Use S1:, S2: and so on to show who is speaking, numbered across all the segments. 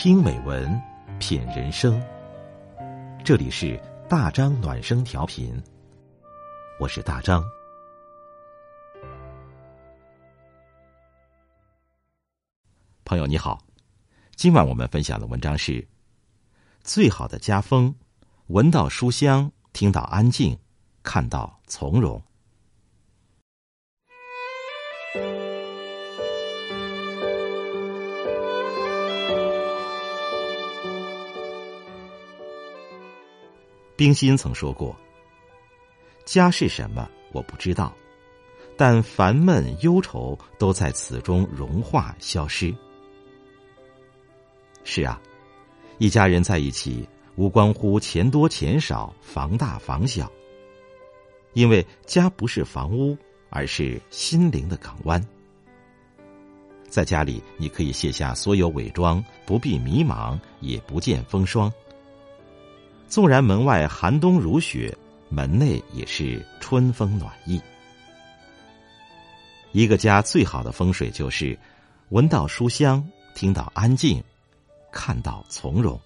S1: 听美文，品人生。这里是大张暖声调频，我是大张。朋友你好，今晚我们分享的文章是：最好的家风，闻到书香，听到安静，看到从容。冰心曾说过：“家是什么，我不知道，但烦闷忧愁都在此中融化消失。”是啊，一家人在一起，无关乎钱多钱少、房大房小，因为家不是房屋，而是心灵的港湾。在家里，你可以卸下所有伪装，不必迷茫，也不见风霜。纵然门外寒冬如雪，门内也是春风暖意。一个家最好的风水就是闻到书香，听到安静，看到从容。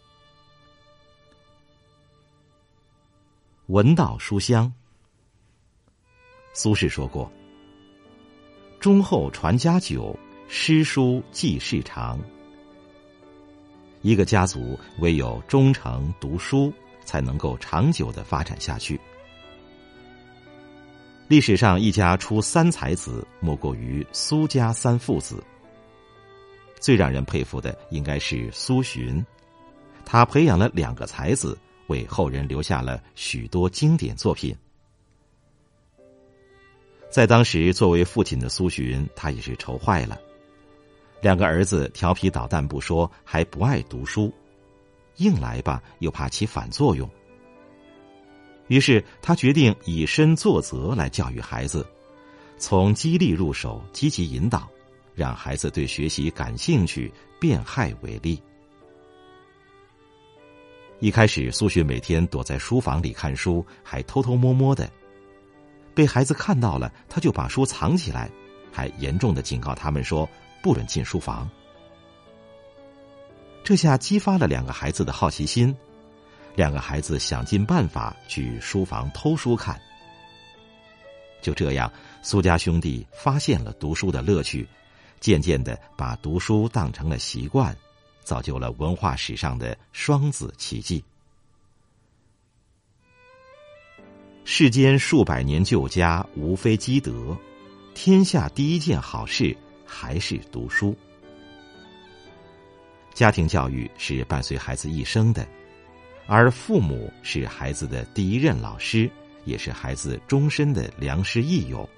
S1: 闻到书香，苏轼说过：“忠厚传家久，诗书继世长。”一个家族唯有忠诚读书。才能够长久的发展下去。历史上一家出三才子，莫过于苏家三父子。最让人佩服的应该是苏洵，他培养了两个才子，为后人留下了许多经典作品。在当时，作为父亲的苏洵，他也是愁坏了。两个儿子调皮捣蛋不说，还不爱读书。硬来吧，又怕起反作用。于是他决定以身作则来教育孩子，从激励入手，积极引导，让孩子对学习感兴趣，变害为利。一开始，苏洵每天躲在书房里看书，还偷偷摸摸的，被孩子看到了，他就把书藏起来，还严重的警告他们说：“不准进书房。”这下激发了两个孩子的好奇心，两个孩子想尽办法去书房偷书看。就这样，苏家兄弟发现了读书的乐趣，渐渐的把读书当成了习惯，造就了文化史上的双子奇迹。世间数百年旧家，无非积德，天下第一件好事还是读书。家庭教育是伴随孩子一生的，而父母是孩子的第一任老师，也是孩子终身的良师益友。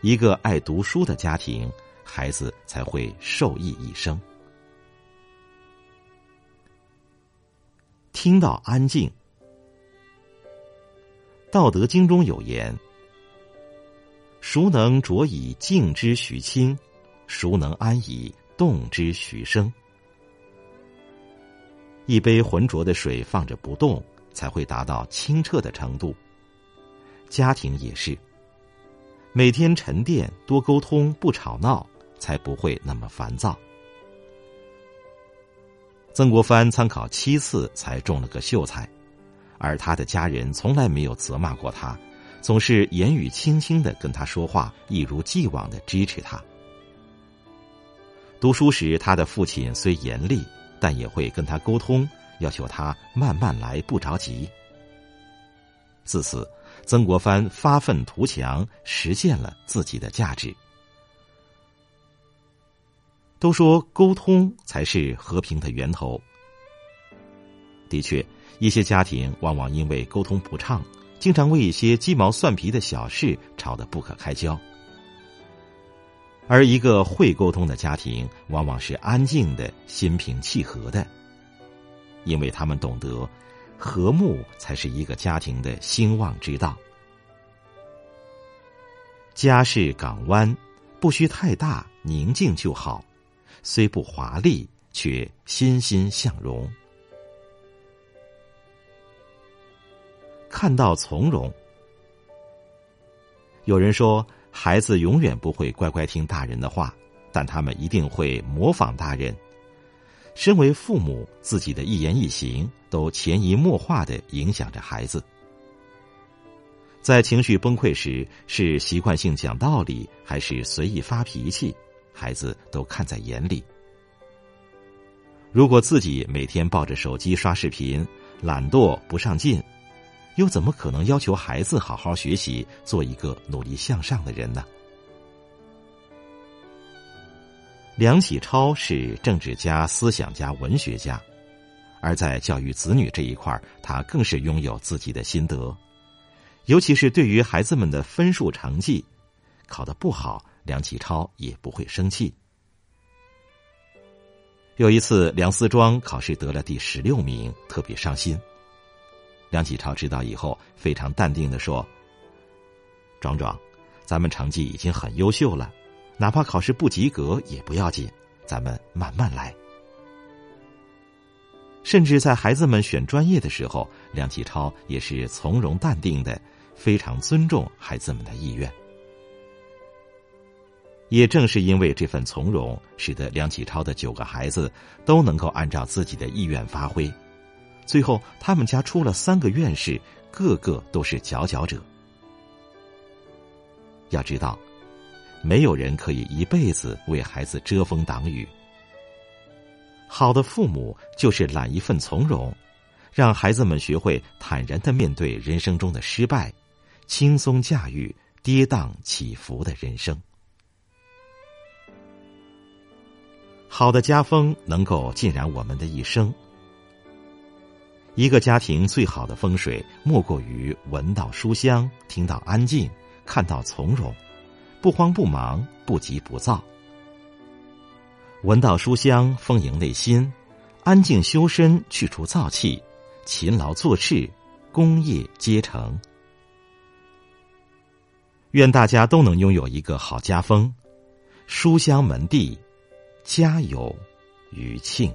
S1: 一个爱读书的家庭，孩子才会受益一生。听到安静，《道德经》中有言：“孰能着以静之徐清？孰能安以？”动之徐生，一杯浑浊的水放着不动，才会达到清澈的程度。家庭也是，每天沉淀、多沟通、不吵闹，才不会那么烦躁。曾国藩参考七次才中了个秀才，而他的家人从来没有责骂过他，总是言语轻轻的跟他说话，一如既往的支持他。读书时，他的父亲虽严厉，但也会跟他沟通，要求他慢慢来，不着急。自此，曾国藩发愤图强，实现了自己的价值。都说沟通才是和平的源头。的确，一些家庭往往因为沟通不畅，经常为一些鸡毛蒜皮的小事吵得不可开交。而一个会沟通的家庭，往往是安静的、心平气和的，因为他们懂得，和睦才是一个家庭的兴旺之道。家是港湾，不需太大，宁静就好，虽不华丽，却欣欣向荣。看到从容，有人说。孩子永远不会乖乖听大人的话，但他们一定会模仿大人。身为父母，自己的一言一行都潜移默化的影响着孩子。在情绪崩溃时，是习惯性讲道理，还是随意发脾气，孩子都看在眼里。如果自己每天抱着手机刷视频，懒惰不上进，又怎么可能要求孩子好好学习，做一个努力向上的人呢？梁启超是政治家、思想家、文学家，而在教育子女这一块他更是拥有自己的心得。尤其是对于孩子们的分数成绩，考得不好，梁启超也不会生气。有一次，梁思庄考试得了第十六名，特别伤心。梁启超知道以后，非常淡定的说：“壮壮，咱们成绩已经很优秀了，哪怕考试不及格也不要紧，咱们慢慢来。”甚至在孩子们选专业的时候，梁启超也是从容淡定的。非常尊重孩子们的意愿，也正是因为这份从容，使得梁启超的九个孩子都能够按照自己的意愿发挥。最后，他们家出了三个院士，个个都是佼佼者。要知道，没有人可以一辈子为孩子遮风挡雨。好的父母就是揽一份从容，让孩子们学会坦然的面对人生中的失败。轻松驾驭跌宕起伏的人生，好的家风能够浸染我们的一生。一个家庭最好的风水，莫过于闻到书香，听到安静，看到从容，不慌不忙，不急不躁。闻到书香，丰盈内心；安静修身，去除燥气；勤劳做事，功业皆成。愿大家都能拥有一个好家风，书香门第，家有余庆。